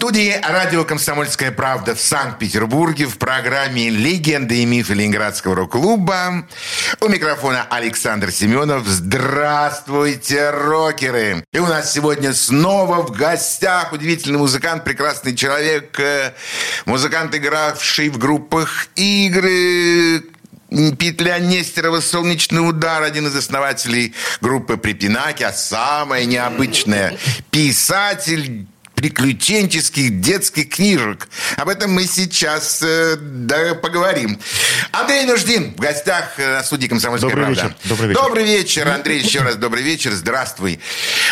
студии радио «Комсомольская правда» в Санкт-Петербурге в программе «Легенды и мифы Ленинградского рок-клуба». У микрофона Александр Семенов. Здравствуйте, рокеры! И у нас сегодня снова в гостях удивительный музыкант, прекрасный человек, э, музыкант, игравший в группах игры, Петля Нестерова «Солнечный удар», один из основателей группы «Припинаки», а самое необычное – писатель, приключенческих детских книжек. Об этом мы сейчас э, да, поговорим. Андрей Нуждин в гостях э, на студии «Комсомольская добрый правда». Вечер. Добрый вечер. Добрый вечер, Андрей. Еще раз добрый вечер. Здравствуй.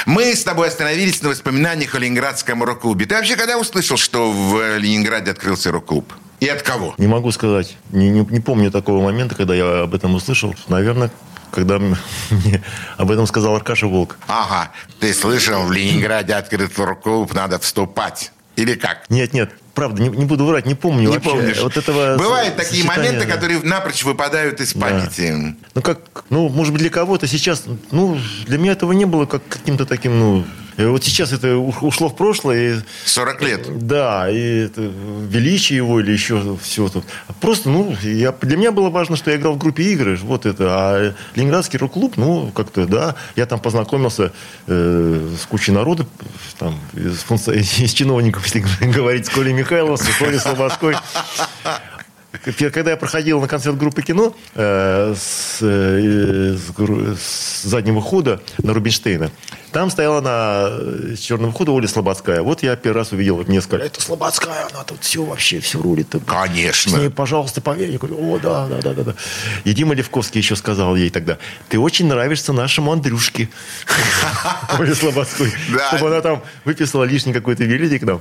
Мы с тобой остановились на воспоминаниях о Ленинградском рок-клубе. Ты вообще когда услышал, что в Ленинграде открылся рок-клуб? И от кого? Не могу сказать. Не, не, не помню такого момента, когда я об этом услышал. Наверное, когда мне об этом сказал Аркаша Волк. Ага. Ты слышал, в Ленинграде открыт рок-клуб, надо вступать. Или как? Нет, нет, правда, не, не буду врать, не помню Не вообще. помнишь. Вот этого Бывают такие моменты, да. которые напрочь выпадают из памяти. Ну, как, ну, может быть, для кого-то сейчас, ну, для меня этого не было как каким-то таким, ну, вот сейчас это уш- ушло в прошлое, и 40 лет. Да, и это величие его или еще все тут. Просто, ну, я, для меня было важно, что я играл в группе игры, вот это. А Ленинградский рок-клуб, ну, как-то, да, я там познакомился э, с кучей народа, там, из, из чиновников, если говорить, с Колей Михайловым, с Колей Слободской. Когда я проходил на концерт группы кино э, с, э, с с заднего хода на Рубинштейна, там стояла на э, с черного хода Оля Слободская. Вот я первый раз увидел, мне сказали, это Слободская, она тут все вообще, все рулит. Конечно. С ней, пожалуйста, поверь. Я говорю, о, да, да, да, да, да. И Дима Левковский еще сказал ей тогда, ты очень нравишься нашему Андрюшке. Оле Слободской. Да. Чтобы она там выписала лишний какой-то билетик нам.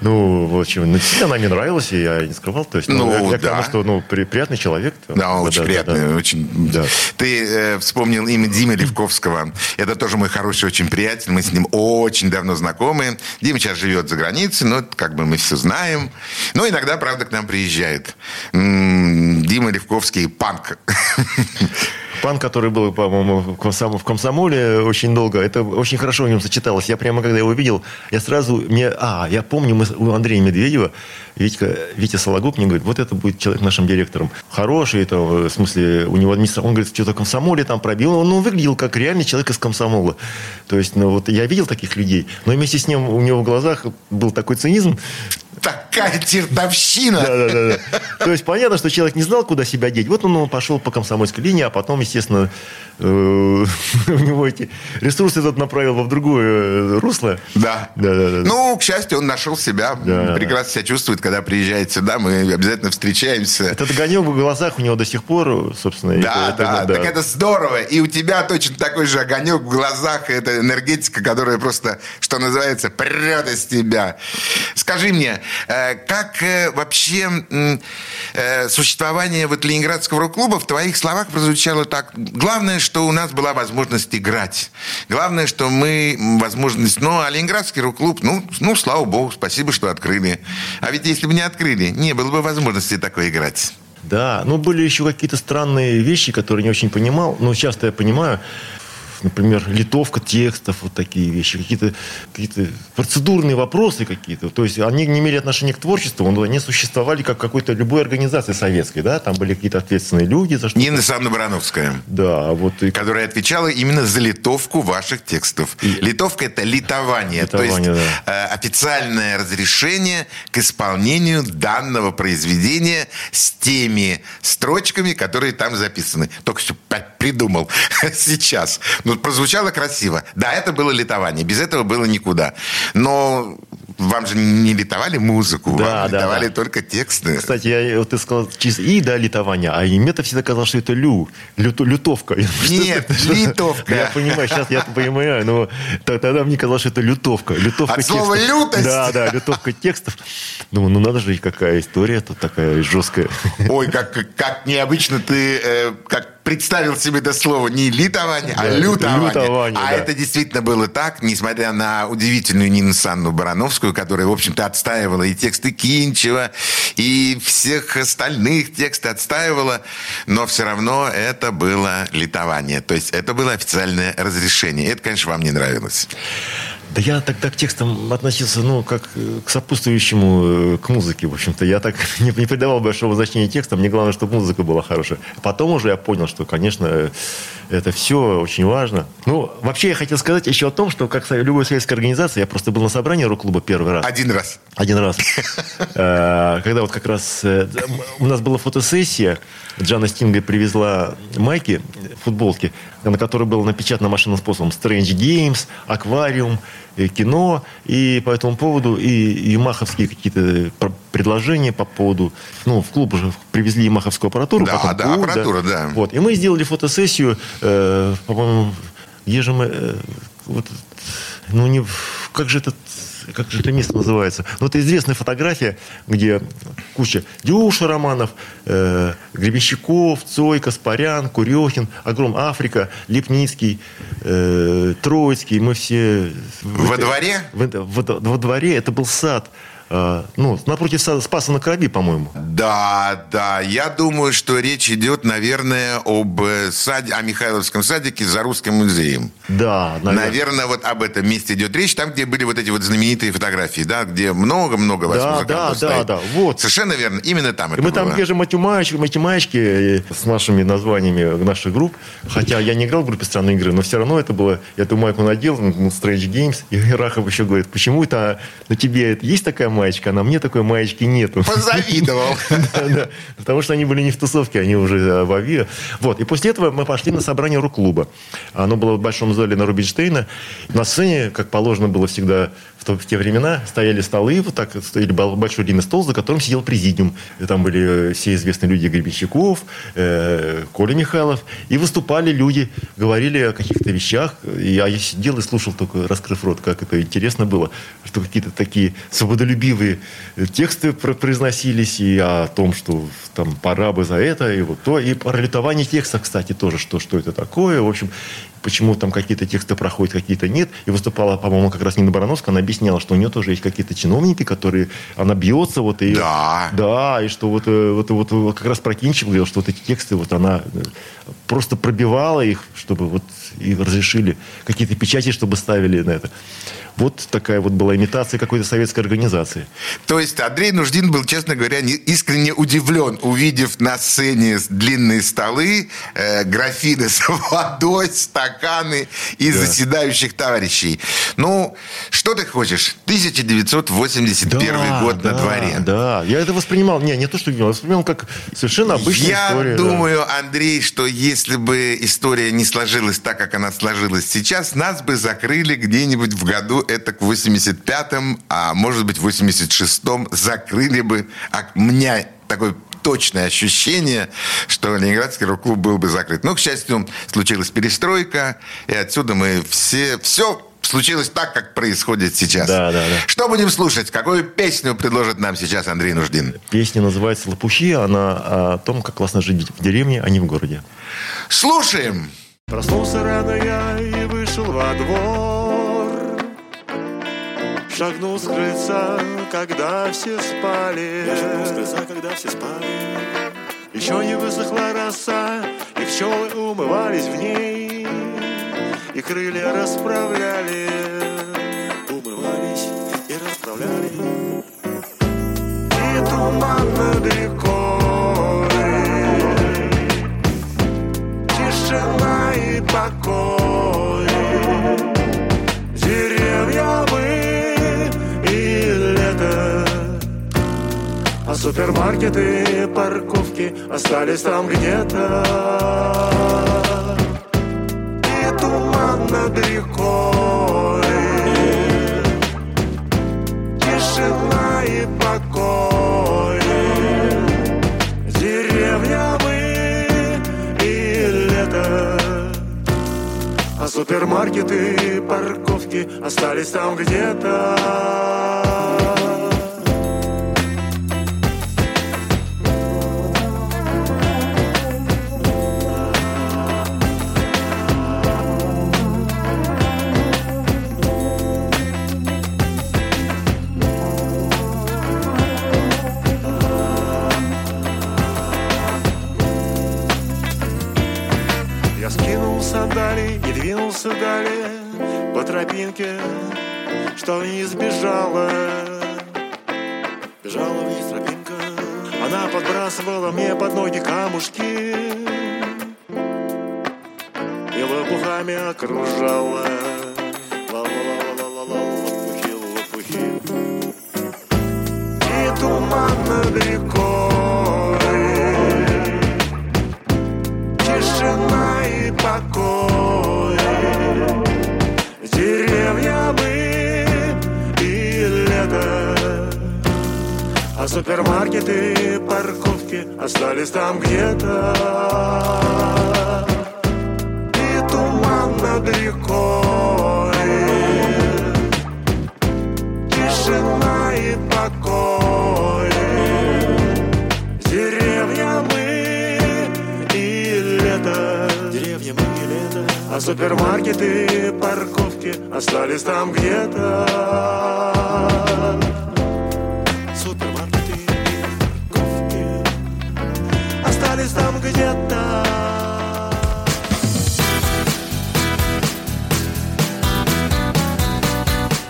Ну, в общем, ну, она мне нравилась, и я не скрывал. То есть, ну, Ну, я, я да. потому что, ну, при- приятный человек. Да, он очень приятный, да. очень. Да. Ты э, вспомнил имя Димы Левковского. Это тоже мой хороший очень приятель. Мы с ним очень давно знакомы. Дима сейчас живет за границей, но как бы мы все знаем. Но иногда, правда, к нам приезжает. Дима Левковский панк. Пан, который был, по-моему, в комсом- в комсомоле очень долго, это очень хорошо в нем сочеталось. Я прямо, когда его видел, я сразу... Мне, а, я помню, мы у Андрея Медведева, Витька, Витя Сологуб мне говорит, вот это будет человек нашим директором. Хороший, это, в смысле, у него администрация... Он говорит, что-то комсомоле там пробил. Он ну, выглядел как реальный человек из комсомола. То есть, ну, вот я видел таких людей, но вместе с ним у него в глазах был такой цинизм, Такая чертовщина. да, да, да, да. То есть понятно, что человек не знал, куда себя деть. Вот он, он пошел по комсомольской линии, а потом, естественно, э, у него эти ресурсы этот направил в другое э, русло. Да. Да, да, да. Ну, к счастью, он нашел себя. Да. Прекрасно себя чувствует, когда приезжает сюда. Мы обязательно встречаемся. Этот огонек в глазах у него до сих пор, собственно. Да, это- да, это- так это здорово. И у тебя точно такой же огонек в глазах. Это энергетика, которая просто, что называется, прет из тебя. Скажи мне, как э, вообще э, существование вот Ленинградского рок-клуба в твоих словах прозвучало так? Главное, что у нас была возможность играть. Главное, что мы возможность... Ну, а Ленинградский рок-клуб, ну, ну, слава богу, спасибо, что открыли. А ведь если бы не открыли, не было бы возможности такой играть. Да, ну были еще какие-то странные вещи, которые не очень понимал. Но часто я понимаю. Например, литовка текстов, вот такие вещи, какие-то какие процедурные вопросы какие-то. То есть они не имели отношения к творчеству, но они существовали как какой-то любой организации советской, да, там были какие-то ответственные люди за что Нина Александровна Барановская. Да, вот и которая отвечала именно за литовку ваших текстов. Литовка это литование, то Литование, есть э, официальное разрешение к исполнению данного произведения с теми строчками, которые там записаны. Только что придумал сейчас. Ну, прозвучало красиво. Да, это было литование. Без этого было никуда. Но вам же не литовали музыку, Да, вам да, литовали да. только тексты. Кстати, я, вот ты сказал через «и», да, литование, а мне-то всегда казалось, что это «лю», люту- лютовка. Нет, литовка. Я понимаю, сейчас я понимаю, но тогда мне казалось, что это лютовка. лютовка От слова. «лютость»? Да, да, лютовка текстов. Думаю, ну надо же, какая история тут такая жесткая. Ой, как, как, как необычно ты, э, как представил себе это слово не литование, а лютование. лютование а да. это действительно было так, несмотря на удивительную Нину Санну Барановскую, которая, в общем-то, отстаивала и тексты Кинчева, и всех остальных тексты отстаивала, но все равно это было литование. То есть это было официальное разрешение. Это, конечно, вам не нравилось. Да я тогда к текстам относился, ну, как к сопутствующему, э, к музыке, в общем-то. Я так не, не придавал большого значения текстам. Мне главное, чтобы музыка была хорошая. Потом уже я понял, что, конечно, это все очень важно. Ну, вообще я хотел сказать еще о том, что, как любой советской организации, я просто был на собрании рок-клуба первый раз. Один раз. Один раз. Э, когда вот как раз э, у нас была фотосессия, Джана Стинга привезла майки, футболки, на которой было напечатано машинным способом Strange Games, Аквариум, э, кино. И по этому поводу и, и маховские какие-то предложения по поводу... Ну, в клуб уже привезли маховскую аппаратуру. Да, потом да, клуб, аппаратура, да. да. Вот. И мы сделали фотосессию, э, по-моему, где же мы... Э, вот, ну, не... Как же этот как же это место называется? Ну, это известная фотография, где куча Дюша Романов, э, Гребенщиков, Цой, Каспарян, Курехин, Огром Африка, Лепницкий, э, Троицкий. Мы все... Во дворе? В, во, во дворе. Это был сад. А, ну, напротив Спаса на Крови, по-моему. Да, да. Я думаю, что речь идет, наверное, об э, саде, о Михайловском садике за русским музеем. Да, наверное. Наверное, вот об этом месте идет речь. Там, где были вот эти вот знаменитые фотографии, да, где много-много вас да, да, да, да, вот. Совершенно верно. Именно там это Мы было. там держим математички, математички э, с нашими названиями наших групп. Хотя я не играл в группе странной игры, но все равно это было... Я эту майку надел, Strange Games, и Рахов еще говорит, почему это на тебе есть такая майка? Маечка, а на мне такой маечки нету. Позавидовал. Потому что они были не в тусовке, они уже э, в Авиа. Вот. И после этого мы пошли на собрание рок-клуба. Оно было в большом зале на Рубинштейна. На сцене, как положено было всегда в, те времена, стояли столы, вот так стояли большой длинный стол, за которым сидел президиум. И там были э, все известные люди Гребенщиков, э, Коля Михайлов. И выступали люди, говорили о каких-то вещах. И я сидел и слушал только, раскрыв рот, как это интересно было, что какие-то такие свободолюбивые красивые тексты произносились и о том, что там пора бы за это, и вот то. И про лютование текста, кстати, тоже, что, что это такое. В общем, почему там какие-то тексты проходят, какие-то нет. И выступала, по-моему, как раз Нина Барановская, она объясняла, что у нее тоже есть какие-то чиновники, которые... Она бьется, вот и... Да. Да, и что вот, э, вот, вот, вот как раз про Кинчев говорил, что вот эти тексты, вот она э, просто пробивала их, чтобы вот и разрешили какие-то печати, чтобы ставили на это. Вот такая вот была имитация какой-то советской организации. То есть Андрей Нуждин был, честно говоря, искренне удивлен, увидев на сцене длинные столы, э, графины с водой, стаканы и да. заседающих товарищей. Ну, что ты хочешь? 1981 да, год да, на дворе. Да, я это воспринимал, не, не то, что я воспринимал как совершенно обычная я история. Я думаю, да. Андрей, что если бы история не сложилась так, как она сложилась сейчас, нас бы закрыли где-нибудь в году это к 85-м, а может быть 86-м закрыли бы. А у меня такое точное ощущение, что Ленинградский рок-клуб был бы закрыт. Но, к счастью, случилась перестройка, и отсюда мы все, все случилось так, как происходит сейчас. Да, да, да. Что будем слушать? Какую песню предложит нам сейчас Андрей Нуждин? Песня называется «Лопухи». Она о том, как классно жить в деревне, а не в городе. Слушаем! Проснулся рано я и вышел во двор Шагнул с крыльца, когда все спали. Я шагнул с крыльца, когда все спали. Еще не высохла роса, и пчелы умывались в ней, и крылья расправляли. Умывались и расправляли. И туман над рекой, тишина и покой. А супермаркеты, парковки остались там где-то. И туман над рекой. Тишина и покой. Деревня мы и лето. А супермаркеты, парковки остались там где-то окружала. И туман над рекой. Тишина и покой. Деревья мы и лето. А супермаркеты парковки Остались там где-то над рекой Тишина и покой. Деревья мы и лето. Деревья мы и лето. А супермаркеты и парковки Остались там где-то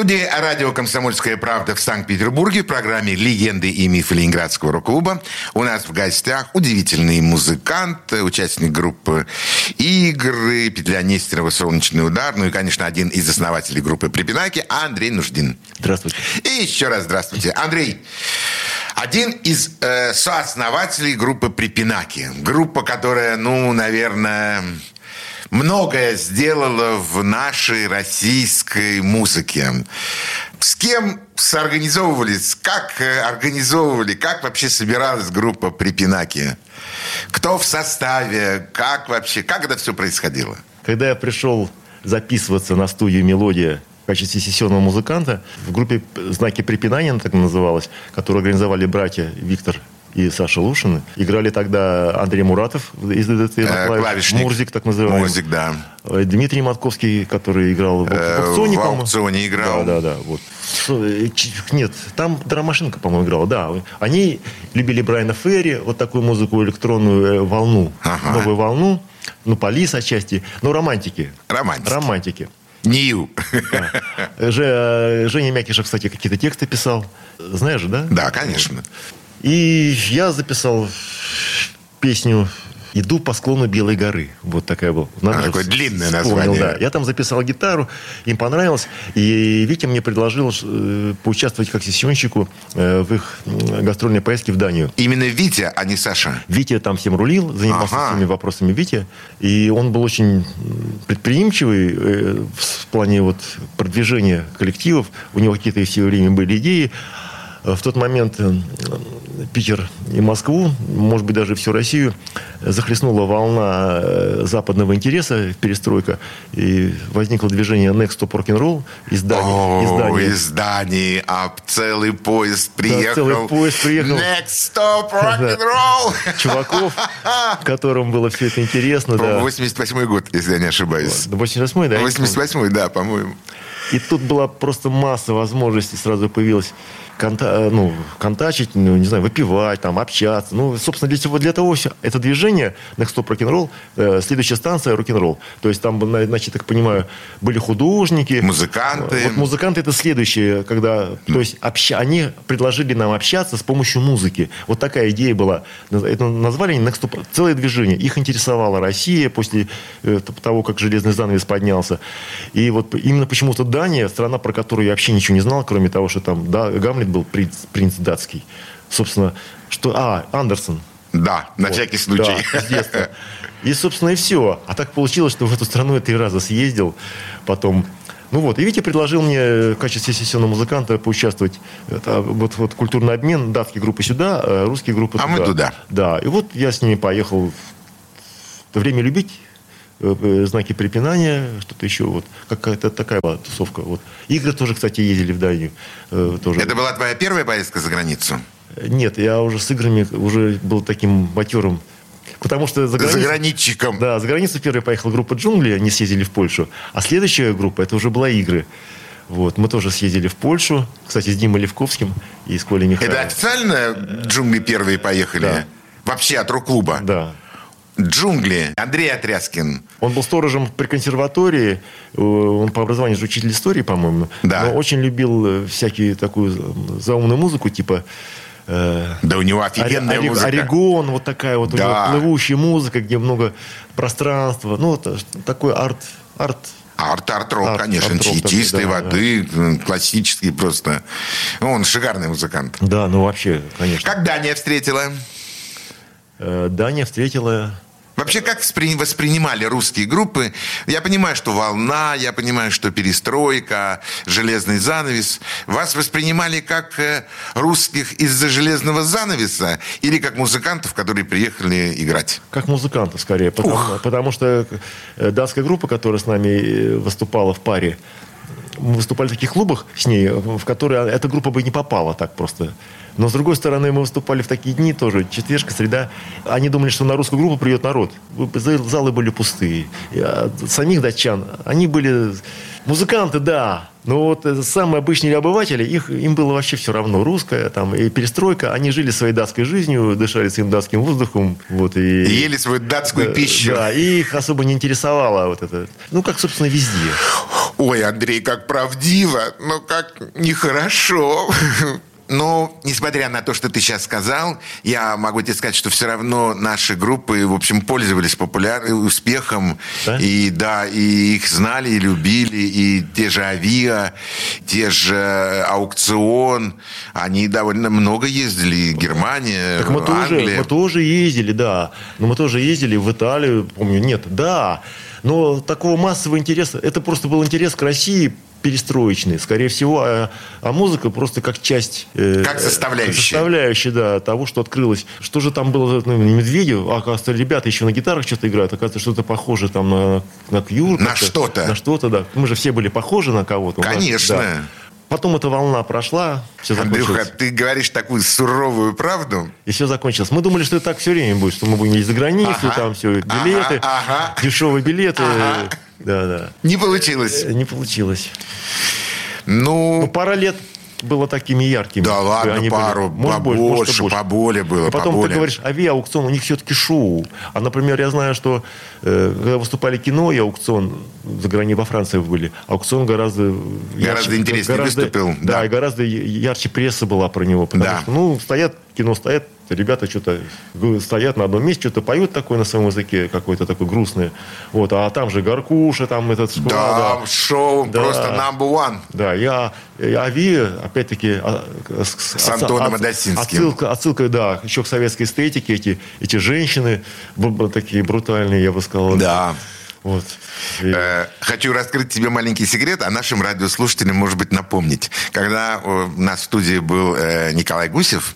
Студии радио «Комсомольская правда» в Санкт-Петербурге в программе «Легенды и мифы Ленинградского рок-клуба» у нас в гостях удивительный музыкант, участник группы «Игры», Петля Нестерова «Солнечный удар», ну и, конечно, один из основателей группы «Припинаки» Андрей Нуждин. Здравствуйте. И еще раз здравствуйте. Андрей, один из э, сооснователей группы «Припинаки». Группа, которая, ну, наверное, многое сделала в нашей российской музыке. С кем соорганизовывались, как э, организовывали, как вообще собиралась группа «Припинаки»? Кто в составе, как вообще, как это все происходило? Когда я пришел записываться на студию «Мелодия» в качестве сессионного музыканта, в группе «Знаки препинания», так называлась, которую организовали братья Виктор и Саша Лушин. Играли тогда Андрей Муратов из ДДТ, на Э, клавиш, клавишник. Мурзик, так называемый. Музык, да. Э, Дмитрий Матковский, который играл в, Э, аукционе, в аукционе играл. Да, да, да. Вот. Нет, там драмашинка, по-моему, играла. Да, они любили Брайана Ферри, вот такую музыку электронную волну, Ага. новую волну, ну, полис отчасти, но романтики. Романтики. Романтики. Нью. Же- Женя Мякишев, кстати, какие-то тексты писал. Знаешь да? Да, конечно. И я записал песню «Иду по склону Белой горы». Вот такая была. Надо А, такое длинное название. да. Я там записал гитару, им понравилось. И Витя мне предложил э, поучаствовать как сессионщику э, в их гастрольной поездке в Данию. Именно Витя, а не Саша. Витя там всем рулил, занимался Ага. всеми вопросами Витя. И он был очень предприимчивый э, в плане вот продвижения коллективов. У него какие-то все время были идеи. В тот момент Питер и Москву, может быть, даже всю Россию, захлестнула волна э, западного интереса, перестройка. И возникло движение Next Stop Rock'n'Roll из Дании. О, из Дании. из Дании, а целый поезд приехал. целый поезд приехал. Next stop, rock'n'roll. Чуваков, которым было все это интересно. да. 88 год, если я не ошибаюсь. 88-й, да? 88 да, по-моему. И тут была просто масса возможностей, сразу появилась конта- э, ну, контачить, ну, не знаю, выпивать, там, общаться. Ну, собственно, для, того- для того все это движение Next Stop Rock'n'Roll, э, следующая станция рок-н-ролл. То есть там, на- значит, так понимаю, были художники. Музыканты. Вот музыканты это следующее, когда, то есть обща- они предложили нам общаться с помощью музыки. Вот такая идея была. Это назвали Next Stop, целое движение. Их интересовала Россия после э, того, как железный занавес поднялся. И вот именно почему-то Дания, страна, про которую я вообще ничего не знал, кроме того, что там да, Гамлет был принц, принц датский. Собственно, что... А, Андерсон. Да, на Вот. всякий случай. Да, с детства. И, собственно, и все. А так получилось, что в эту страну я три раза съездил. Потом... Ну вот, и Витя предложил мне в качестве сессионного музыканта поучаствовать. Это вот, вот культурный обмен, датские группы сюда, а русские группы А туда. мы туда. Да, и вот я с ними поехал время любить э, э, знаки препинания, что-то еще. Вот какая-то такая была тусовка. Вот. Игры тоже, кстати, ездили в дальнюю. Э, тоже. Это была твоя первая поездка за границу? Нет, я уже с играми уже был таким матерым. Потому что за границу... Заграничником. Да, за границу первая поехала группа «Джунгли», они съездили в Польшу. А следующая группа, это уже была «Игры». Вот, мы тоже съездили в Польшу, кстати, с Димой Левковским и с Колей Михайловым. Это официально «Джунгли» первые поехали? Да. Вообще от рок-клуба? Да. «Джунгли». Андрей Отряскин. Он был сторожем при консерватории, э, он по образованию же учитель истории, по-моему. Да. Но очень любил э, всякие такую заумную музыку, типа э, Да у него офигенная Ори- музыка. Oregon, вот такая вот у Да. него плывущая музыка, где много пространства. Ну, вот такой арт, арт Арт-арт-рок, Арт- конечно, такой, чистой да, воды, м, классический просто. Ну, Он шикарный музыкант. Да, ну вообще, конечно. Как Дания встретила? Даня встретила... Вообще, как воспри- воспринимали русские группы? Я понимаю, что «Волна», я понимаю, что «Перестройка», «Железный занавес». Вас воспринимали как э, русских из-за «Железного занавеса» или как музыкантов, которые приехали играть? Как музыканта, скорее. Потому, потому что э, датская группа, которая с нами э, выступала в паре, мы выступали в таких клубах с ней, в которые эта группа бы не попала так просто. Но, с другой стороны, мы выступали в такие дни тоже, четверг, среда. Они думали, что на русскую группу придет народ. Залы были пустые. А, Самих датчан, они были музыканты, да. Но вот э, самые обычные обыватели, их, им было вообще все равно. Русская там, и перестройка. Они жили своей датской жизнью, дышали своим датским воздухом. Вот, и, И ели свою датскую Э, пищу. Да, и их особо не интересовало вот это. Ну, как, собственно, везде. Ой, Андрей, как правдиво, но как нехорошо. Но, несмотря на то, что ты сейчас сказал, я могу тебе сказать, что все равно наши группы, в общем, пользовались популярным успехом. Да? И да, и их знали, и любили, и те же Авиа, те же Аукцион. Они довольно много ездили. Германия, Так мы тоже, Англия. мы тоже ездили, да. Но мы тоже ездили в Италию, помню, нет, да. Но такого массового интереса, это просто был интерес к России перестроечный, скорее всего, а, а музыка просто как часть... э, Как составляющая. составляющая, да, того, что открылось. Что же там было, ну, Медведев, а, оказывается, ребята еще на гитарах что-то играют, оказывается, что-то похоже там на, на Кьюр. На что-то. На что-то, да. Мы же все были похожи на кого-то. Нас, Конечно. да. Потом эта волна прошла, все закончилось. Андрюха, ты говоришь такую суровую правду. И все закончилось. Мы думали, что это так все время будет, что мы будем ездить за границу, Ага. там все, билеты, Ага, ага. дешевые билеты. Ага. Да, да. Не получилось. Не получилось. Ну, Ну, пара лет было такими яркими. Да ладно, Они были. пару, Может, больше, может, побольше, больше. поболее было, И потом поболее. ты говоришь, авиаукцион, у них все-таки шоу. А, например, я знаю, что э, когда выступали кино и аукцион, за границей во Франции были, аукцион гораздо... Гораздо интереснее выступил, Да, да. и гораздо ярче пресса была про него. Потому Да. что, ну, стоят, кино стоят, ребята что-то стоят на одном месте, что-то поют такое на своем языке, какое-то такое грустное. Вот, а там же Горкуша, там этот... да, шоу Да. просто number one. Да, я, Ави, опять-таки, а, с, С Антоном Адасинским. Отсылка, отсылка, да, еще к советской эстетике. Эти, эти женщины такие брутальные, я бы сказал. Да. Вот. И- Э, Хочу раскрыть тебе маленький секрет, а нашим радиослушателям, может быть, напомнить. Когда э, у нас в студии был э, Николай Гусев,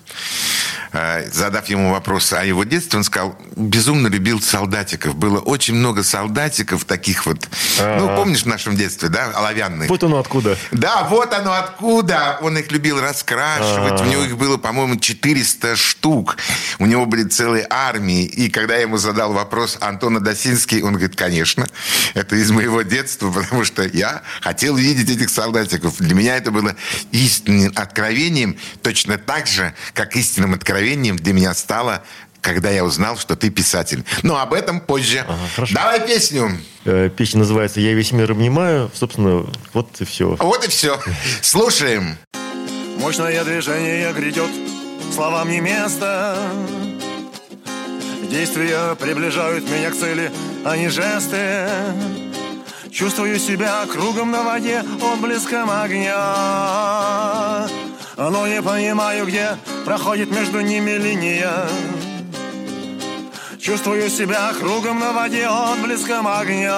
задав ему вопрос о его детстве, он сказал, безумно любил солдатиков. Было очень много солдатиков таких вот, ну, Ага. помнишь в нашем детстве, да, оловянных? Вот оно откуда. Да, вот оно откуда. Он их любил раскрашивать. У него их было, по-моему, 400 штук. У него были целые армии. И когда я ему задал вопрос Антона Досинский, он говорит, конечно, это из моего детства, потому что я хотел видеть этих солдатиков. Для меня это было истинным откровением, точно так же, как истинным откровением для меня стало когда я узнал, что ты писатель. Но об этом позже. хорошо. Давай песню. Э, Песня называется «Я весь мир обнимаю». Собственно, вот и все. Вот и все. Слушаем. Мощное движение грядет, словам не место. Действия приближают меня к цели, а не жесты. Чувствую себя кругом на воде, отблеском огня. Но не понимаю, где проходит между ними линия. Чувствую себя кругом на воде, отблеском огня.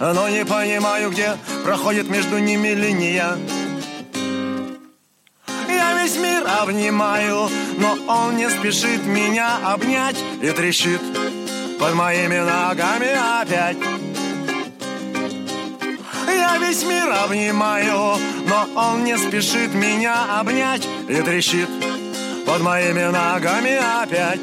Но не понимаю, где проходит между ними линия. Я весь мир обнимаю, но он не спешит меня обнять и трещит. под моими ногами опять. Я весь мир обнимаю, но он не спешит меня обнять и трещит под моими ногами опять.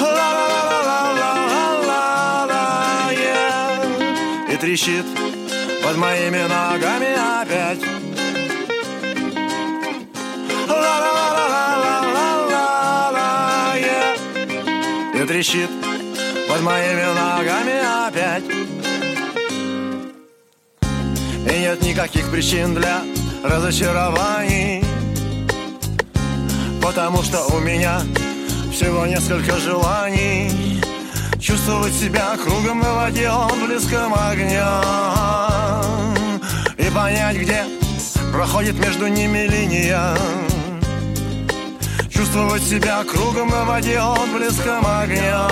Ла-ла-ла-ла-ла-ла-ла, yeah. И трещит под моими ногами опять. Ла-ла-ла-ла-ла-ла-ла, yeah. И трещит под моими ногами опять. И нет никаких причин для разочарований. Потому что у меня всего несколько желаний. Чувствовать себя кругом на воде, отблеском огня. И понять, где проходит между ними линия. Чувствовать себя кругом на воде, отблеском огня.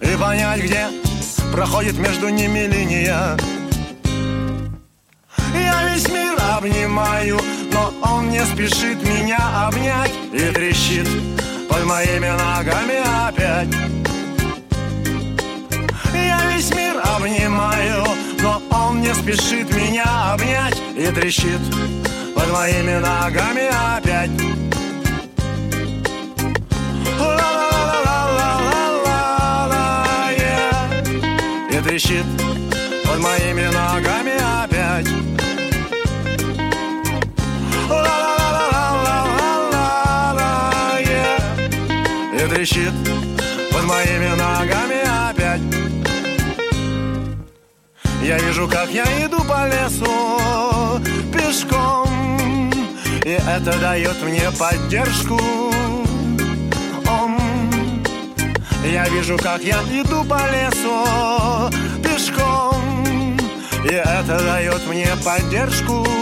И понять, где проходит между ними линия весь мир обнимаю, но он не спешит меня обнять И трещит под моими ногами опять. Я весь мир обнимаю, но он не спешит меня обнять И трещит под моими ногами опять. Трещит под моими ногами трещит под моими ногами опять. Я вижу, как я иду по лесу пешком И это дает мне поддержку. Ом. Я вижу, как я иду по лесу пешком И это дает мне поддержку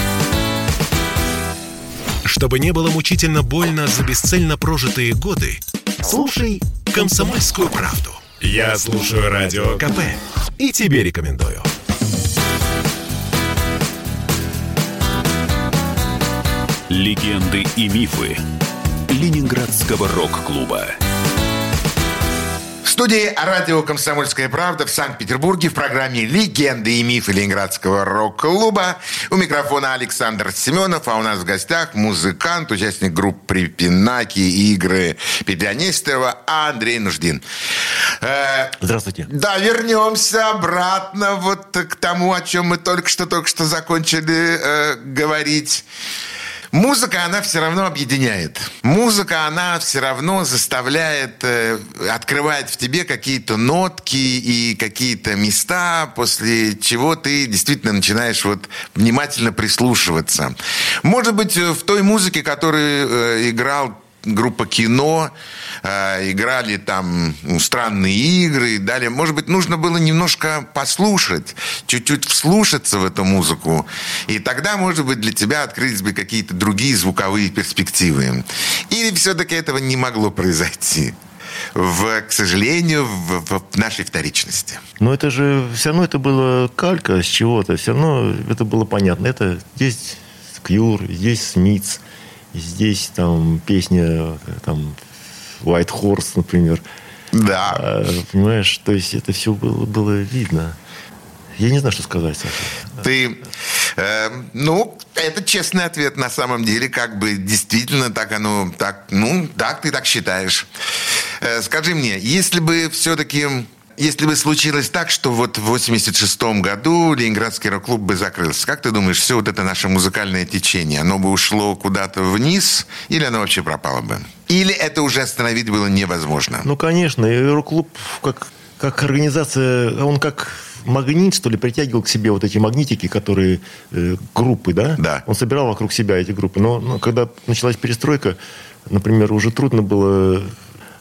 Чтобы не было мучительно больно за бесцельно прожитые годы, слушай «Комсомольскую правду». Я слушаю Радио КП и тебе рекомендую. Легенды и мифы Ленинградского рок-клуба. В студии радио «Комсомольская правда» в Санкт-Петербурге в программе «Легенды и мифы Ленинградского рок-клуба». У микрофона Александр Семенов, а у нас в гостях музыкант, участник группы «Пинаки» и игры Петля Нестерова Андрей Нуждин. Э, Здравствуйте. Да, вернемся обратно вот к тому, о чем мы только что, только что закончили э, говорить. Музыка, она все равно объединяет. Музыка, она все равно заставляет, э, открывает в тебе какие-то нотки и какие-то места, после чего ты действительно начинаешь вот внимательно прислушиваться. Может быть, э, в той музыке, которую э, играл группа кино, э, играли там странные игры, и далее. Может быть, нужно было немножко послушать, чуть-чуть вслушаться в эту музыку, и тогда, может быть, для тебя открылись бы какие-то другие звуковые перспективы. Или все-таки этого не могло произойти? В, к сожалению, в, в нашей вторичности. Но это же все равно это было калька с чего-то. Все равно это было понятно. Это здесь Кьюр, здесь Смитс, здесь там песня там White Horse, например. Да. А, понимаешь, то есть это все было, было видно. Я не знаю, что сказать, Саша. Ты, э, ну, это честный ответ на самом деле, как бы действительно так оно, так, ну, так ты так считаешь. Э, скажи мне, если бы все-таки, если бы случилось так, что вот в 86 году Ленинградский рок-клуб бы закрылся, как ты думаешь, все вот это наше музыкальное течение, оно бы ушло куда-то вниз или оно вообще пропало бы? Или это уже остановить было невозможно? Ну, конечно, и рок-клуб как, как организация, он как магнит, что ли, притягивал к себе вот эти магнитики, которые э, группы, да? Да. Он собирал вокруг себя эти группы. Но, но когда началась перестройка, например, уже трудно было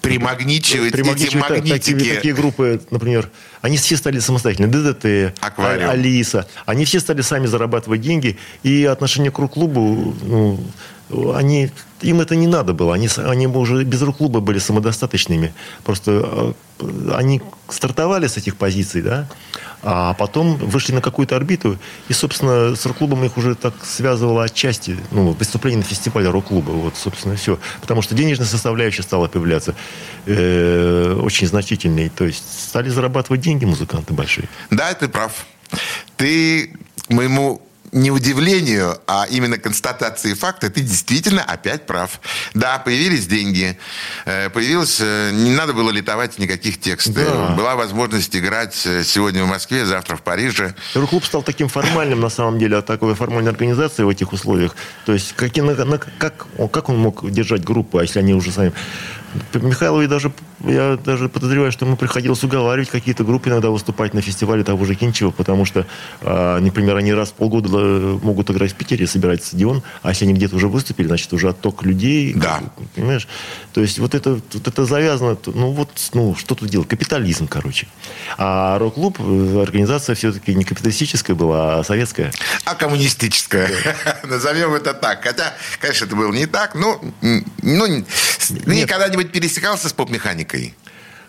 Примагничивать эти примагничивать та- такие, магнитики. группы, например, они все стали самостоятельными. ДДТ, Аквариум. А- Алиса. Они все стали сами зарабатывать деньги. И отношение к рок-клубу, ну, они, им это не надо было. Они, они уже без рок-клуба были самодостаточными. Просто э, они стартовали с этих позиций, да, а потом вышли на какую-то орбиту, и, собственно, с рок-клубом их уже так связывало отчасти, ну, выступление на фестивале рок-клуба, вот, собственно, все. Потому что денежная составляющая стала появляться э, очень значительной, то есть стали зарабатывать деньги музыканты большие. Да, ты прав. Ты, к моему не удивлению, а именно констатации факта, ты действительно опять прав. Да, появились деньги, э, появилось, э, не надо было литовать никаких текстов. Да. Была возможность играть э, сегодня в Москве, завтра в Париже. Рок-клуб стал таким формальным, на самом деле, от такой формальной организации в этих условиях. То есть, как, на- на- как, он- как он мог держать группу, а если они уже сами... Михайлове даже, я даже подозреваю, что ему приходилось уговаривать какие-то группы иногда выступать на фестивале того же Кинчева, потому что, а, например, они раз в полгода э, могут играть в Питере, собирать стадион, а если они где-то уже выступили, значит, уже отток людей. Да. Понимаешь? То есть, вот это, вот это завязано, ну, вот, ну, что тут делать? Капитализм, короче. А рок-клуб, э, организация все-таки не капиталистическая была, а советская. А коммунистическая. Назовем это так. Хотя, конечно, это было не так. Но, м, ну, ты Нет. Когда-нибудь пересекался с поп-механикой?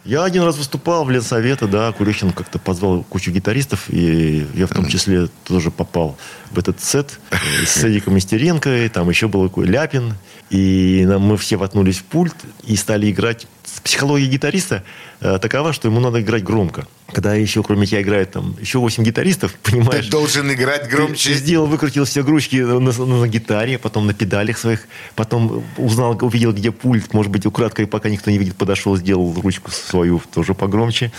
Я один раз выступал в Ленсовета, да, Курехин как-то позвал кучу гитаристов, и я в том числе тоже попал в этот сет э, с Эдиком Истеренко, и там еще был Ляпин, и нам- мы все воткнулись в пульт и стали играть. Психология гитариста э, такова, что ему надо играть громко. Когда еще, кроме тебя, играет там еще 8 гитаристов, Ты понимаешь? должен играть Ты громче. сделал, выкрутил все игрушки на, на- на гитаре, потом на педалях своих, потом узнал, увидел, где пульт, может быть, украдкой, пока никто не видит, подошел, сделал ручку свою тоже погромче.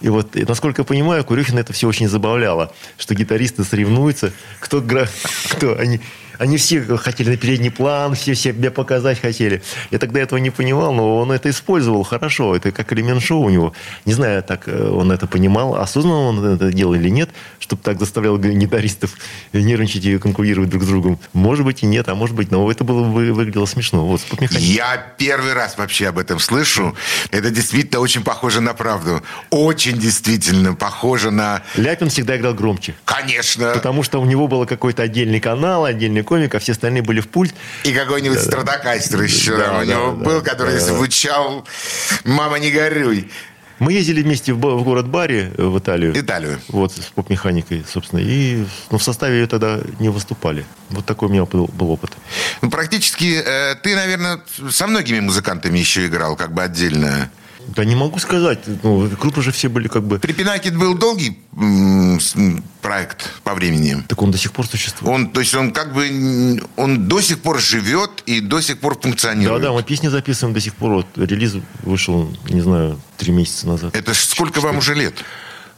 И вот, и, насколько я понимаю, Курехина это все очень забавляло, что гитаристы соревнуются, кто, гра- кто они, они все хотели на передний план, все себя показать хотели. Я тогда этого не понимал, но он это использовал хорошо. Это как элемент шоу у него. Не знаю, так э, он это понимал, осознанно он это делал или нет, чтобы так заставлял гитаристов нервничать и конкурировать друг с другом. Может быть и нет, а может быть, но это было бы выглядело смешно. Вот. Я первый раз вообще об этом слышу. Это действительно очень похоже на правду. Очень действительно похоже на... Ляпин всегда играл громче. Конечно. Потому что у него был какой-то отдельный канал, отдельный комик, а все остальные были в пульт. И какой-нибудь страдокастер еще Да, у да, него да, был, да, который да. звучал «Мама, не горюй». Мы ездили вместе в, в город Бари, э, в Италию. Италию. Вот, с поп-механикой, собственно. И ну, в составе ее тогда не выступали. Вот такой у меня был, был опыт. Ну, практически э, ты, наверное, со многими музыкантами еще играл, как бы отдельно. Да не могу сказать. Ну, группы же все были как бы... При Пинакет был долгий проект по времени. Так он до сих пор существует. Он, то есть он как бы, он до сих пор живет и до сих пор функционирует. Да, да, мы песни записываем до сих пор. Вот релиз вышел, не знаю, три месяца назад. Это сколько вам уже лет?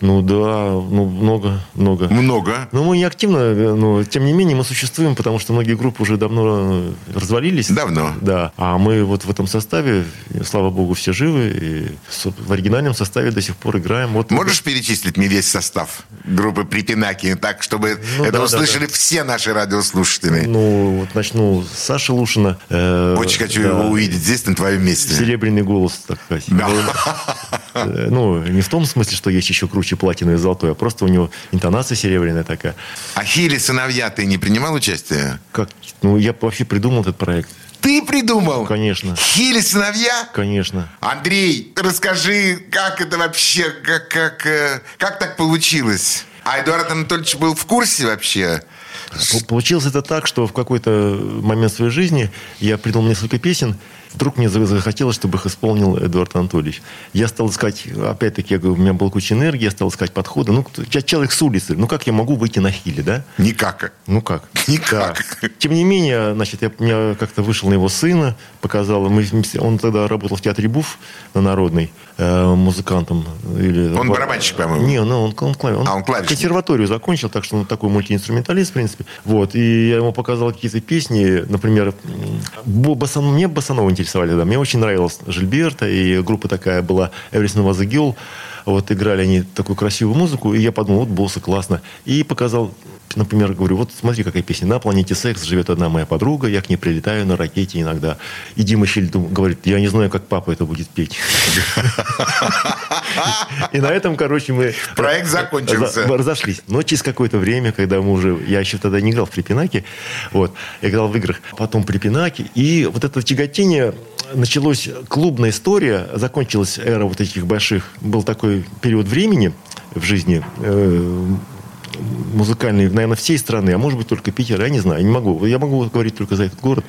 Ну да, ну много, много. Много. Но мы не активно, э, но тем не менее мы существуем, потому что многие группы уже давно э, развалились. Давно. Да. А мы вот в этом составе, слава богу, все живы. И в оригинальном составе до сих пор играем. Вот Можешь перечислить мне весь состав группы Припинаки, так, чтобы Ну, это да, да, услышали да. все наши радиослушатели? Ну, вот начну с Саши Лушина. Э, Очень хочу да. его увидеть здесь, на твоем месте. Серебряный голос, так сказать. Да. Э, Ну, не в том смысле, что есть еще круче платиновый и золотой, а просто у него интонация серебряная такая. А Хили сыновья ты не принимал участие? Как, ну, я вообще придумал этот проект. Ты придумал? Конечно. Хили сыновья? Конечно. Андрей, расскажи, как это вообще, как, как, э, как так получилось? А Эдуард Анатольевич был в курсе вообще? Получилось это так, что в какой-то момент своей жизни я придумал несколько песен. Вдруг мне за- захотелось, чтобы их исполнил Эдуард Анатольевич. Я стал искать, опять-таки, я говорю, у меня была куча энергии, я стал искать подходы. Ну, я человек с улицы. Ну, как я могу выйти на хили, да? Никак. Ну как? Никак. Да. Тем не менее, значит, я, я как-то вышел на его сына, показал. Мы, он тогда работал в театре Буф на Народной э, музыкантом. Или, Он барабанщик, по-моему. Не, ну, он, он, клави- он А, он клавишник. консерваторию закончил, так что он такой мультиинструменталист, в принципе. Вот. И я ему показал какие-то песни, например, м, бо- боссан- мне Басанова интересовали тогда. Мне очень нравилась Жильберта, и группа такая была Everything Was a Girl. Вот играли они такую красивую музыку, и я подумал, вот боссы классно. И показал, например, говорю, вот смотри, какая песня. На планете секс живет одна моя подруга, я к ней прилетаю на ракете иногда. И Дима Щель говорит, я не знаю, как папа это будет петь. И на этом, короче, мы... Проект закончился. Разошлись. Но через какое-то время, когда мы уже... Я еще тогда не играл в Припинаке. Вот. Я играл в играх. Потом Припинаке. И вот это тяготение началось клубная история, закончилась эра вот этих больших, был такой период времени в жизни э, музыкальной, наверное, всей страны, а может быть только Питера, я не знаю, не могу. Я могу говорить только за этот город.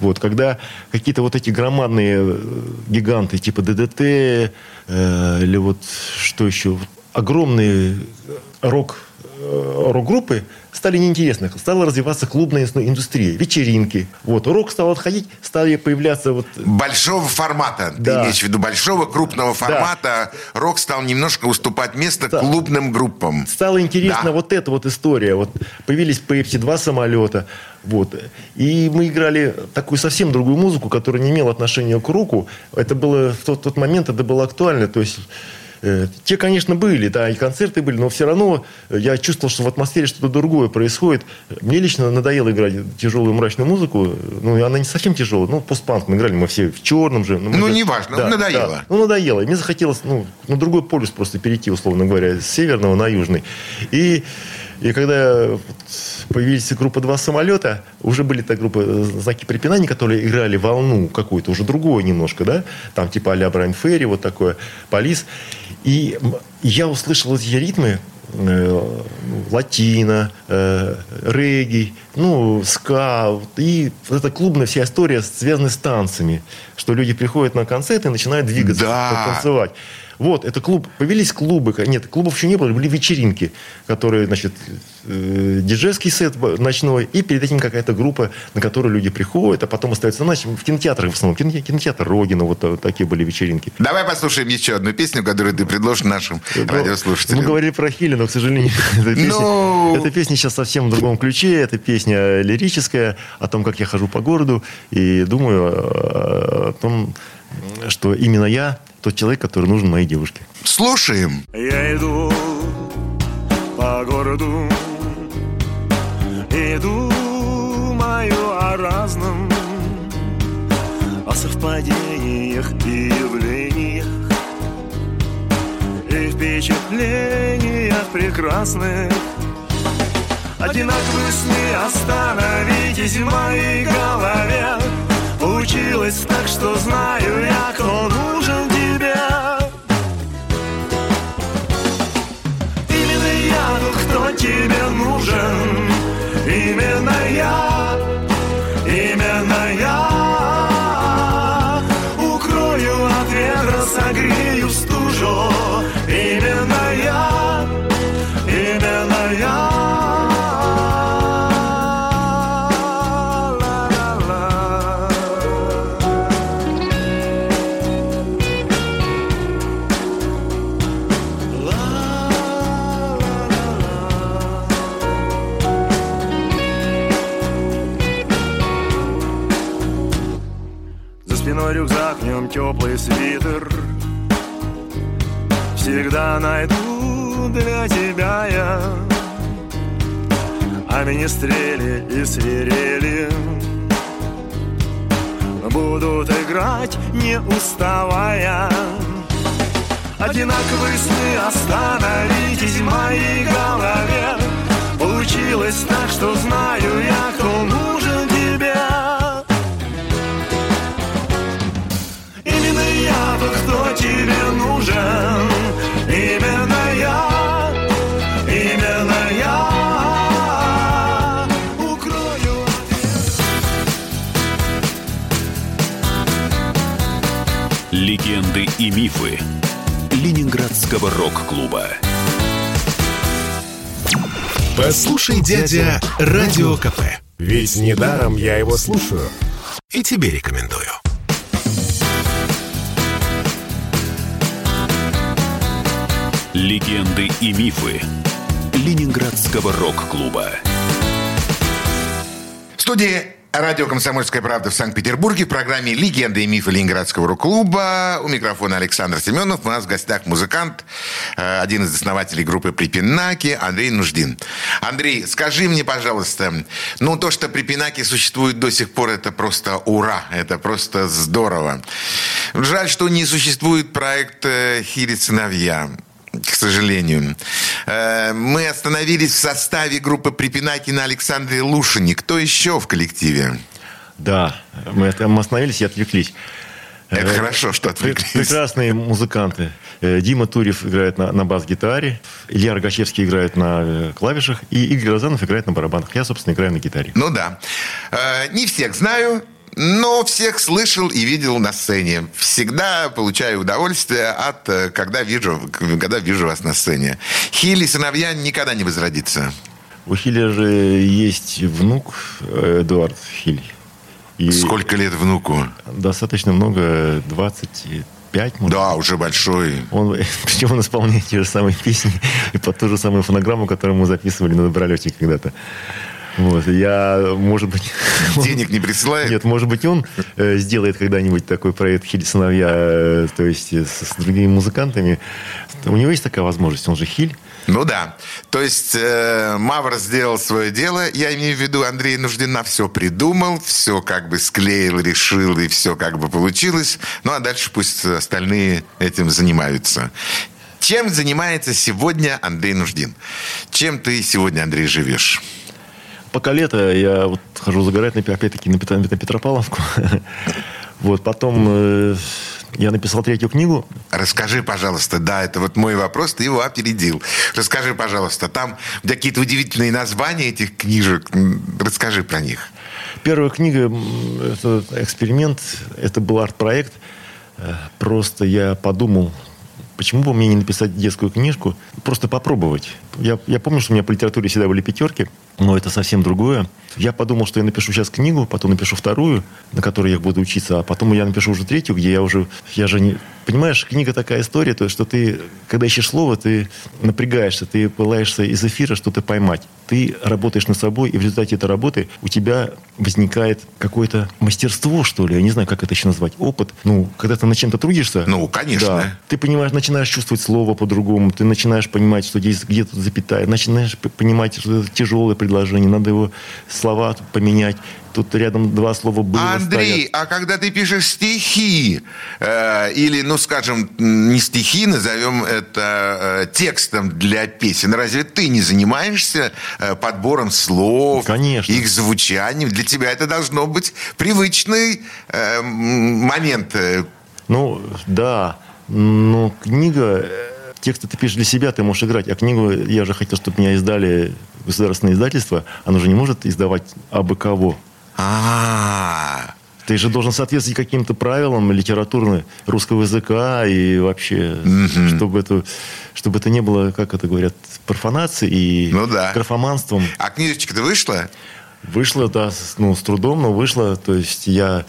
Вот, когда какие-то вот эти громадные э, гиганты типа ДДТ э, или вот что еще, огромные рок Э, рок-группы стали неинтересны. Стала развиваться клубная индустрия, вечеринки. Вот. Рок стал отходить, стали появляться... Вот... Большого формата. Да. Ты имеешь в виду большого, крупного формата. Да. Рок стал немножко уступать место стал... клубным группам. Стала интересна да. вот эта вот история. Вот появились Pepsi, два самолета. Вот. И мы играли такую совсем другую музыку, которая не имела отношения к року. Это было в тот, тот момент это было актуально. То есть Э, те, конечно, были, да, и концерты были, но все равно я чувствовал, что в атмосфере что-то другое происходит. Мне лично надоело играть тяжелую мрачную музыку. Ну, она не совсем тяжелая. Ну, постпанк мы играли, мы все в черном же. Ну, ну неважно, да, надоело. Да. Ну, надоело. И мне захотелось ну, на другой полюс просто перейти, условно говоря, с северного на южный. И и когда появились группа «Два самолета», уже были так группы э, «Знаки препинания», которые играли волну какую-то, уже другую немножко, да? Там типа а-ля Брайан Ферри, вот такое, «Полис». И я услышал эти ритмы, э, латино, э, регги, ну, ска. И эта клубная вся история связана с танцами. Что люди приходят на концерт и начинают двигаться, да. танцевать. Вот, это клуб. Появились клубы. Нет, клубов еще не было. Были вечеринки, которые, значит, э, диджейский сет ночной. И перед этим какая-то группа, на которую люди приходят, а потом остаются на ночь. В кинотеатрах в основном. Кинотеатр Рогина. Вот, вот такие были вечеринки. Давай послушаем еще одну песню, которую ты предложишь нашим но, ну, радиослушателям. Мы говорили про Хилли, но, к сожалению, эта песня, но... Ну! эта песня сейчас совсем в другом ключе. Это песня лирическая о том, как я хожу по городу и думаю о том, что именно я тот человек, который нужен моей девушке. Слушаем. Я иду по городу и думаю о разном, о совпадениях и явлениях и впечатлениях прекрасных. Одинаковые сны остановитесь в моей голове Получилось так, что знаю я, кто нужен тебе нужен. Именно я, теплый свитер. Всегда найду для тебя я. А министрели и свирели. Будут играть не уставая. Одинаковые сны остановитесь в моей голове. Получилось так, что знаю я, кто нужен тебе нужен. Именно я, именно я укрою Легенды и мифы Ленинградского рок-клуба. Послушай, дядя, Радио КП. Ведь недаром я его слушаю. И тебе рекомендую. Легенды и мифы Ленинградского рок-клуба. В студии Радио «Комсомольская правда» в Санкт-Петербурге в программе «Легенды и мифы Ленинградского рок-клуба». У микрофона Александр Семенов. У нас в гостях музыкант, э, один из основателей группы «Припинаки» Андрей Нуждин. Андрей, скажи мне, пожалуйста, ну, то, что «Припинаки» существует до сих пор, это просто ура, это просто здорово. Жаль, что не существует проект э, «Хири сыновья» к сожалению. Э, мы остановились в составе группы Припинаки на Александре Лушине. Кто еще в коллективе? Да, мы остановились и отвлеклись. Это э, хорошо, что отвлеклись. Прекрасные музыканты. Э, Дима Турев играет на, на бас-гитаре, Илья Рогачевский играет на клавишах, и Игорь Розанов играет на барабанах. Я, собственно, играю на гитаре. Ну да. Не всех знаю, но всех слышал и видел на сцене. Всегда получаю удовольствие от, э, когда вижу, когда вижу вас на сцене. Хилли сыновья никогда не возродится. У Хилли же есть внук э, Эдуард Хиль. И Сколько лет внуку? Достаточно много, 25, может. Да, уже большой. Он, причем он исполняет те же самые песни и под ту же самую фонограмму, которую мы записывали на добролете когда-то. Вот, я, может быть... Денег не присылает? Нет, может быть, он э, сделает когда-нибудь такой проект «Хиль сыновья», э, то есть э, с, с другими музыкантами. У него есть такая возможность, он же Хиль. Ну да. То есть э, Мавр сделал свое дело. Я имею в виду, Андрей Нуждина все придумал, все как бы склеил, решил, и все как бы получилось. Ну а дальше пусть остальные этим занимаются. Чем занимается сегодня Андрей Нуждин? Чем ты сегодня, Андрей, живешь? Пока лето, я вот хожу загорать, опять-таки, на, на Петропавловку. Вот, потом э, я написал третью книгу. Расскажи, пожалуйста, да, это вот мой вопрос, ты его опередил. Расскажи, пожалуйста, там какие-то удивительные названия этих книжек, расскажи про них. Первая книга – это эксперимент, это был арт-проект. Э, просто я подумал, почему бы мне не написать детскую книжку, просто попробовать. Я, я помню, что у меня по литературе всегда были пятерки, но это совсем другое. Я подумал, что я напишу сейчас книгу, потом напишу вторую, на которой я буду учиться, а потом я напишу уже третью, где я уже... Я же не... Понимаешь, книга такая история, то есть, что ты, когда ищешь слово, ты напрягаешься, ты пылаешься из эфира что-то поймать. Ты работаешь над собой, и в результате этой работы у тебя возникает какое-то мастерство, что ли, я не знаю, как это еще назвать, опыт. Ну, когда ты над чем-то трудишься... Ну, конечно. Да, ты понимаешь, начинаешь чувствовать слово по-другому, ты начинаешь понимать, что здесь где-то запятая, начинаешь понимать, что это тяжелое предложение, надо его слова поменять. Тут рядом два слова было. Андрей, стоят. а когда ты пишешь стихи, э, или, ну, скажем, не стихи, назовем это э, текстом для песен, разве ты не занимаешься э, подбором слов, Конечно. их звучанием? Для тебя это должно быть привычный э, момент. Ну, да. Но книга э, тексты ты пишешь для себя, ты можешь играть. А книгу я же хотел, чтобы меня издали государственное издательство. Оно же не может издавать абы кого. А-а-а. Ты же должен соответствовать каким-то правилам литературного русского языка и вообще, mm-hmm. чтобы это, чтобы это не было, как это говорят, профанацией и ну, да. графоманством. А книжечка-то вышла? Вышла, да, ну, с трудом, но вышла. То есть я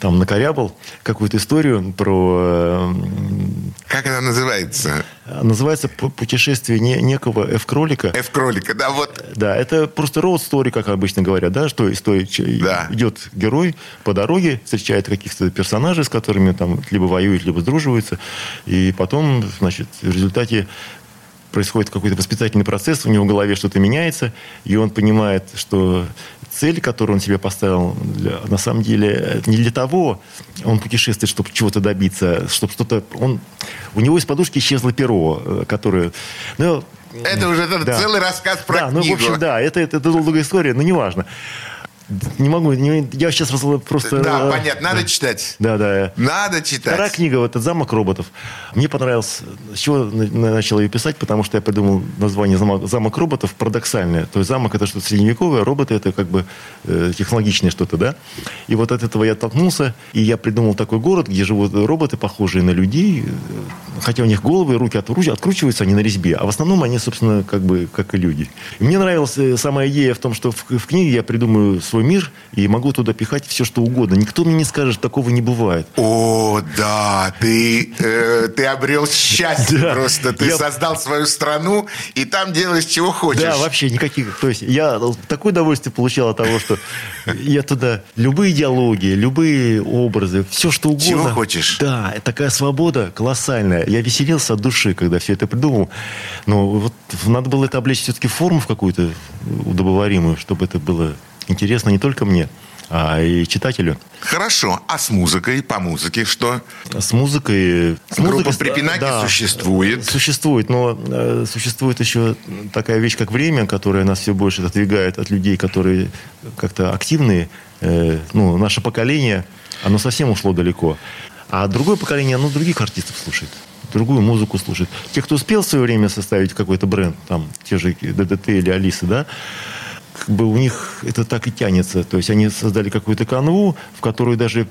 там накорябал какую-то историю про... Эм, как она называется? Называется «Путешествие некого F-кролика». F-кролика, да, вот. Да, это просто road story, как обычно говорят, да, что история, да. идет герой по дороге, встречает каких-то персонажей, с которыми там либо воюет, либо сдруживается, и потом, значит, в результате происходит какой-то воспитательный процесс, у него в голове что-то меняется, и он понимает, что цель, которую он себе поставил, для, на самом деле, не для того, он путешествует, чтобы чего-то добиться, чтобы что-то... Он, у него из подушки исчезло перо, э, которое... Ну, это уже это да. целый рассказ про да, книгу. Ну, в общем, да, это, это, это долгая история, но неважно. Не могу, не, я сейчас просто... Да, э, понятно, надо читать. Да, да. Надо читать. Вторая книга, вот этот «Замок роботов». Мне понравилось, с чего начал ее писать, потому что я придумал название «Замок, замок роботов» парадоксальное. То есть замок – это что-то средневековое, роботы – это как бы э, технологичное что-то, да? И вот от этого я оттолкнулся, и я придумал такой город, где живут роботы, похожие на людей, хотя у них головы и руки откручиваются, они на резьбе, а в основном они, собственно, как бы как и люди. И мне нравилась э, сама идея в том, что в, в книге я придумаю свой свой мир и могу туда пихать все, что угодно. Никто мне не скажет, такого не бывает. О, да, ты, э, ты обрел счастье Да. просто. Ты Я- создал свою страну, и там делаешь, чего хочешь. Да, вообще никаких. То есть я такое удовольствие получал от того, что я туда любые диалоги, любые образы, все что угодно. Чего хочешь. Да, такая свобода колоссальная. Я веселился от души, когда все это придумал. Но вот надо было это облечь все-таки форму в какую-то удобоваримую, чтобы это было интересно не только мне, а и читателю. Хорошо, а с музыкой, по музыке что? С музыкой... С Группа музыкой- «Припинаки» да, существует. Существует, но э, существует еще такая вещь, как время, которая нас все больше отодвигает от людей, которые как-то активные. Э, ну, наше поколение, оно совсем ушло далеко. А другое поколение, оно других артистов слушает. Другую музыку слушает. Те, кто успел в свое время составить какой-то бренд, там, те же ДДТ или Алисы, да, как бы у них это так и тянется. То есть они создали какую-то канву, в которую даже э,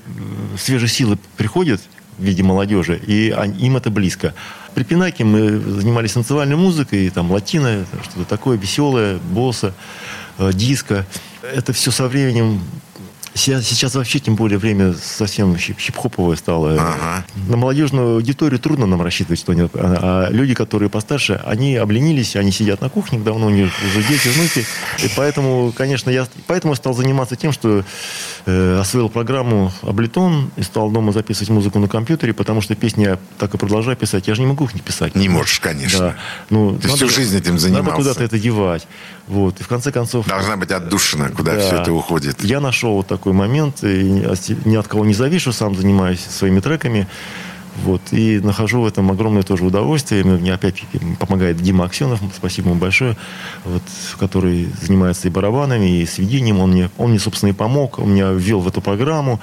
свежие силы приходят в виде молодежи, и им это близко. При Пинаке мы занимались танцевальной музыкой, там латино, что-то такое веселое, босса, э, диско. Это все со временем Сейчас, сейчас вообще, тем более, время совсем хип- хип-хоповое стало. Ага. На молодежную аудиторию трудно нам рассчитывать что-нибудь. А, а люди, которые постарше, они обленились, они сидят на кухне, давно у них уже дети, внуки. И поэтому, конечно, я поэтому я стал заниматься тем, что э, освоил программу Абletон и стал дома записывать музыку на компьютере, потому что песни я так и продолжаю писать. Я же не могу их не писать. Не можешь, конечно. Да. Ну, Ты всю жизнь этим занимался. Надо куда-то это девать. Вот. И в конце концов... Должна быть отдушина, куда Да. все это уходит. Я нашел вот такой момент, и ни от кого не завишу, сам занимаюсь своими треками. Вот, и нахожу в этом огромное тоже удовольствие. Мне опять помогает Дима Аксенов, спасибо ему большое, вот, который занимается и барабанами, и сведением. Он мне, он мне, собственно, и помог, он меня ввел в эту программу.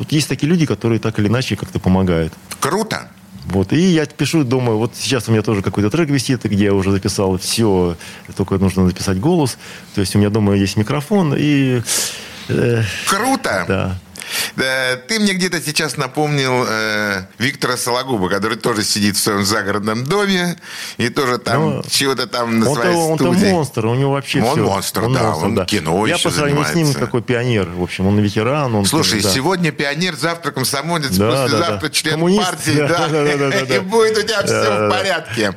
Вот есть такие люди, которые так или иначе как-то помогают. Круто. Вот, и я пишу, думаю, вот сейчас у меня тоже какой-то трек висит, где я уже записал все, только нужно записать голос. То есть у меня дома есть микрофон, и... э, Круто. да. Да, ты мне где-то сейчас напомнил э, Виктора Сологуба, который тоже сидит в своем загородном доме и тоже там Ну, чего-то там на Он-то, своей он-то студии. монстр, у него вообще Он все. монстр, да, он кино Я еще по сравнению с ним такой пионер, в общем, он ветеран. Он Слушай, да. сегодня пионер, завтра комсомолец, Да, послезавтра да, да. член Коммунист, партии, да, да, да, да, да, да, да. и будет у тебя все Да, да, в да. порядке.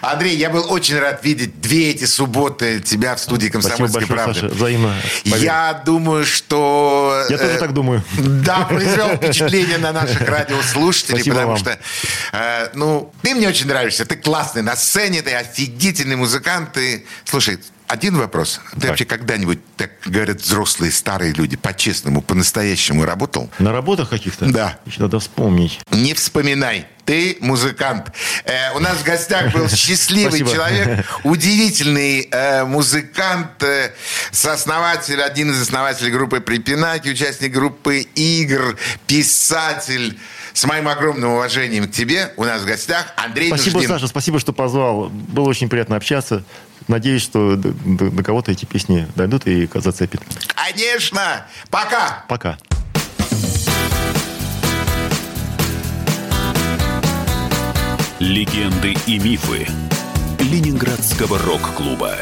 Андрей, я был очень рад видеть две эти субботы тебя в студии Спасибо «Комсомольской большое, правды». Саша, взаимно. поверь. Я думаю, что... Я тоже э, так думаю. Да, произвел впечатление на наших радиослушателей, Спасибо потому вам. что, э, ну, ты мне очень нравишься, ты классный на сцене, ты офигительный музыкант, ты... Слушай, один вопрос. Ты Так. вообще когда-нибудь, так говорят взрослые, старые люди, по-честному, по-настоящему работал? На работах каких-то? Да. Еще надо вспомнить. Не вспоминай. Ты музыкант. Э, у нас в гостях был счастливый Спасибо. человек, удивительный э, музыкант, э, сооснователь, один из основателей группы Припинаки, участник группы игр, писатель. С моим огромным уважением к тебе у нас в гостях Андрей Спасибо, Нуждин. Саша, спасибо, что позвал. Было очень приятно общаться. Надеюсь, что до, до- до кого-то эти песни дойдут и зацепит. Конечно! Пока! Пока. Легенды и мифы Ленинградского рок-клуба.